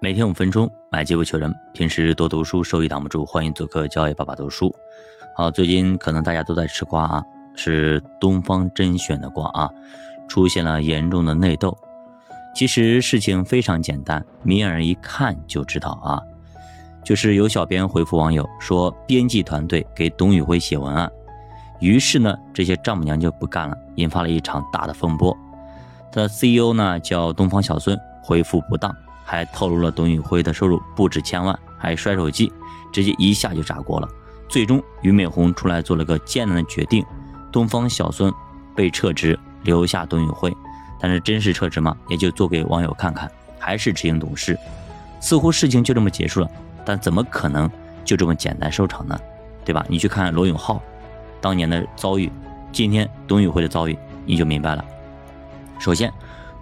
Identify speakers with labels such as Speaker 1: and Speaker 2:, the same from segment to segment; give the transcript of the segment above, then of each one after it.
Speaker 1: 每天五分钟，买机不求人。平时多读书，收益挡不住。欢迎做客教育爸爸读书。好，最近可能大家都在吃瓜啊，是东方甄选的瓜啊，出现了严重的内斗。其实事情非常简单，明眼人一看就知道啊，就是有小编回复网友说，编辑团队给董宇辉写文案，于是呢，这些丈母娘就不干了，引发了一场大的风波。他的 CEO 呢叫东方小孙，回复不当。还透露了董宇辉的收入不止千万，还摔手机，直接一下就炸锅了。最终，俞敏洪出来做了个艰难的决定，东方小孙被撤职，留下董宇辉。但是真是撤职吗？也就做给网友看看，还是执行董事。似乎事情就这么结束了，但怎么可能就这么简单收场呢？对吧？你去看罗永浩当年的遭遇，今天董宇辉的遭遇，你就明白了。首先，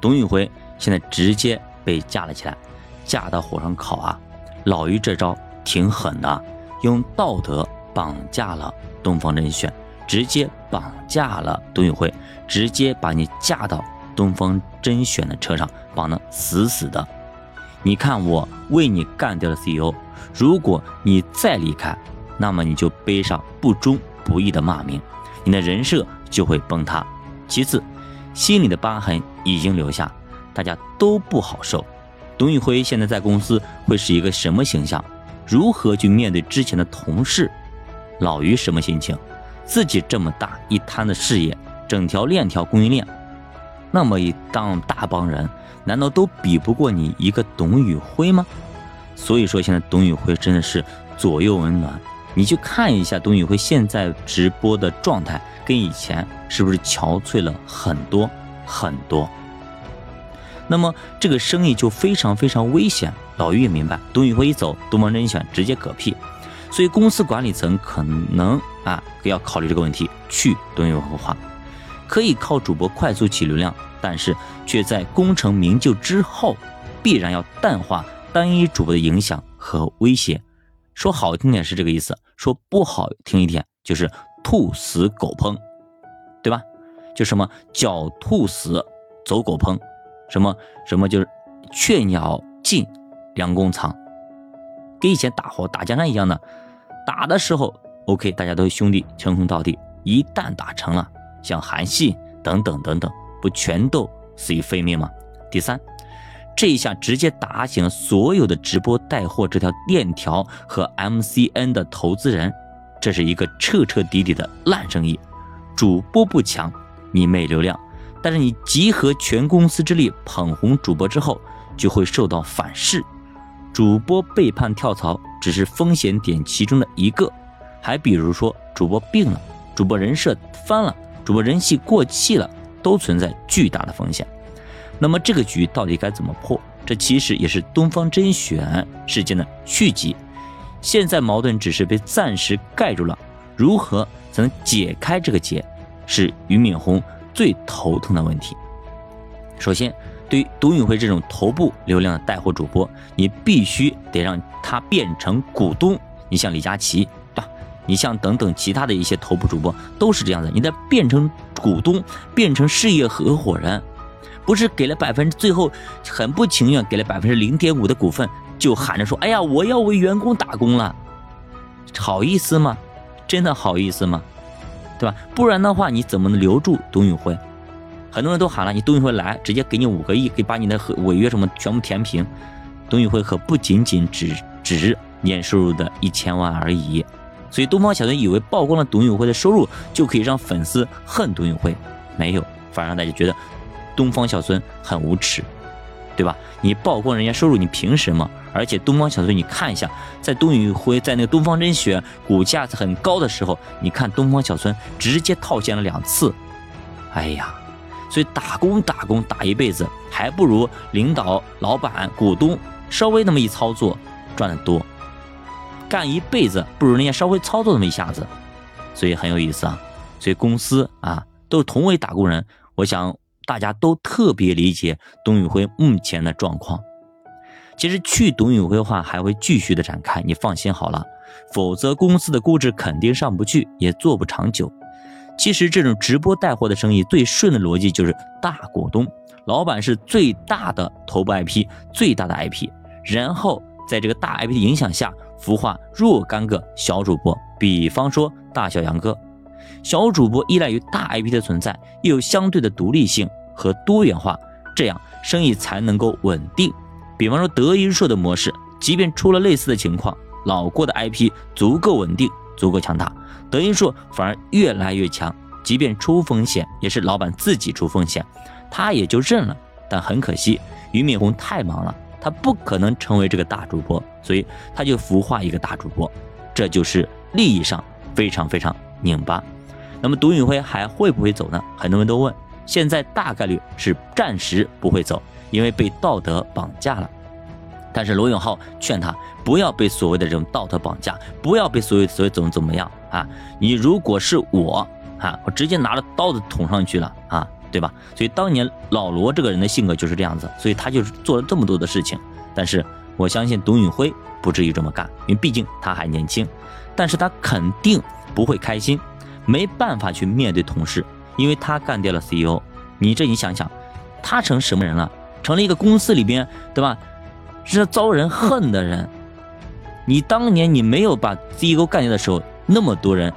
Speaker 1: 董宇辉现在直接。被架了起来，架到火上烤啊！老于这招挺狠的，用道德绑架了东方甄选，直接绑架了董宇辉，直接把你架到东方甄选的车上，绑得死死的。你看我为你干掉了 CEO，如果你再离开，那么你就背上不忠不义的骂名，你的人设就会崩塌。其次，心里的疤痕已经留下。大家都不好受，董宇辉现在在公司会是一个什么形象？如何去面对之前的同事？老于什么心情？自己这么大一摊的事业，整条链条供应链，那么一当大帮人，难道都比不过你一个董宇辉吗？所以说，现在董宇辉真的是左右为难。你去看一下董宇辉现在直播的状态，跟以前是不是憔悴了很多很多？那么这个生意就非常非常危险。老于也明白，董宇辉一走，东方甄选直接嗝屁，所以公司管理层可能啊要考虑这个问题，去董宇辉化，可以靠主播快速起流量，但是却在功成名就之后，必然要淡化单一主播的影响和威胁。说好听点是这个意思，说不好听一点就是兔死狗烹，对吧？就什么狡兔死，走狗烹。什么什么就是雀鸟尽，良弓藏，跟以前打火打江山一样的，打的时候 OK，大家都是兄弟，称兄道弟。一旦打成了，像韩信等等等等，不全都死于非命吗？第三，这一下直接打醒了所有的直播带货这条链条和 MCN 的投资人，这是一个彻彻底底的烂生意。主播不强，你没流量。但是你集合全公司之力捧红主播之后，就会受到反噬。主播背叛跳槽只是风险点其中的一个，还比如说主播病了，主播人设翻了，主播人气过气了，都存在巨大的风险。那么这个局到底该怎么破？这其实也是东方甄选事件的续集。现在矛盾只是被暂时盖住了，如何才能解开这个结？是俞敏洪。最头疼的问题，首先，对于董宇辉这种头部流量的带货主播，你必须得让他变成股东。你像李佳琦，对吧？你像等等其他的一些头部主播都是这样的，你得变成股东，变成事业合伙人，不是给了百分之，最后很不情愿给了百分之零点五的股份，就喊着说：“哎呀，我要为员工打工了。”好意思吗？真的好意思吗？对吧？不然的话，你怎么能留住董宇辉？很多人都喊了，你董宇辉来，直接给你五个亿，给把你的违约什么全部填平。董宇辉可不仅仅只值年收入的一千万而已。所以东方小孙以为曝光了董宇辉的收入就可以让粉丝恨董宇辉，没有，反而让大家觉得东方小孙很无耻。对吧？你曝光人家收入，你凭什么？而且东方小孙，你看一下，在董宇辉在那个东方甄选股价很高的时候，你看东方小孙直接套现了两次。哎呀，所以打工打工打一辈子，还不如领导、老板、股东稍微那么一操作赚的多。干一辈子不如人家稍微操作那么一下子，所以很有意思啊。所以公司啊，都是同为打工人，我想。大家都特别理解董宇辉目前的状况。其实去董宇辉的话还会继续的展开，你放心好了。否则公司的估值肯定上不去，也做不长久。其实这种直播带货的生意最顺的逻辑就是大股东，老板是最大的头部 IP，最大的 IP，然后在这个大 IP 的影响下孵化若干个小主播，比方说大小杨哥。小主播依赖于大 IP 的存在，又有相对的独立性和多元化，这样生意才能够稳定。比方说德云社的模式，即便出了类似的情况，老郭的 IP 足够稳定、足够强大，德云社反而越来越强。即便出风险，也是老板自己出风险，他也就认了。但很可惜，俞敏洪太忙了，他不可能成为这个大主播，所以他就孵化一个大主播，这就是利益上非常非常拧巴。那么董宇辉还会不会走呢？很多人都问，现在大概率是暂时不会走，因为被道德绑架了。但是罗永浩劝他不要被所谓的这种道德绑架，不要被所谓所谓怎么怎么样啊！你如果是我。啊！我直接拿着刀子捅上去了啊，对吧？所以当年老罗这个人的性格就是这样子，所以他就是做了这么多的事情。但是我相信董宇辉不至于这么干，因为毕竟他还年轻。但是他肯定不会开心，没办法去面对同事，因为他干掉了 CEO。你这你想想，他成什么人了？成了一个公司里边，对吧？是遭人恨的人。你当年你没有把 CEO 干掉的时候，那么多人。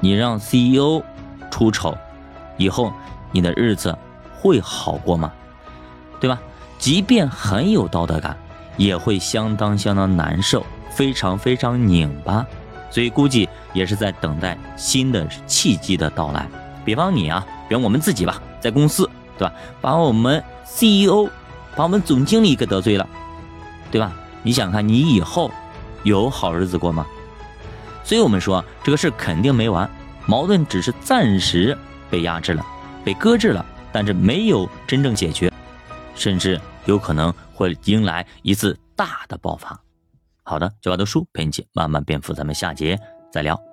Speaker 1: 你让 CEO 出丑，以后你的日子会好过吗？对吧？即便很有道德感，也会相当相当难受，非常非常拧巴。所以估计也是在等待新的契机的到来。比方你啊，比方我们自己吧，在公司，对吧？把我们 CEO，把我们总经理给得罪了，对吧？你想看你以后有好日子过吗？所以我们说这个事肯定没完，矛盾只是暂时被压制了，被搁置了，但是没有真正解决，甚至有可能会迎来一次大的爆发。好的，九八读书陪你一起慢慢变富，咱们下节再聊。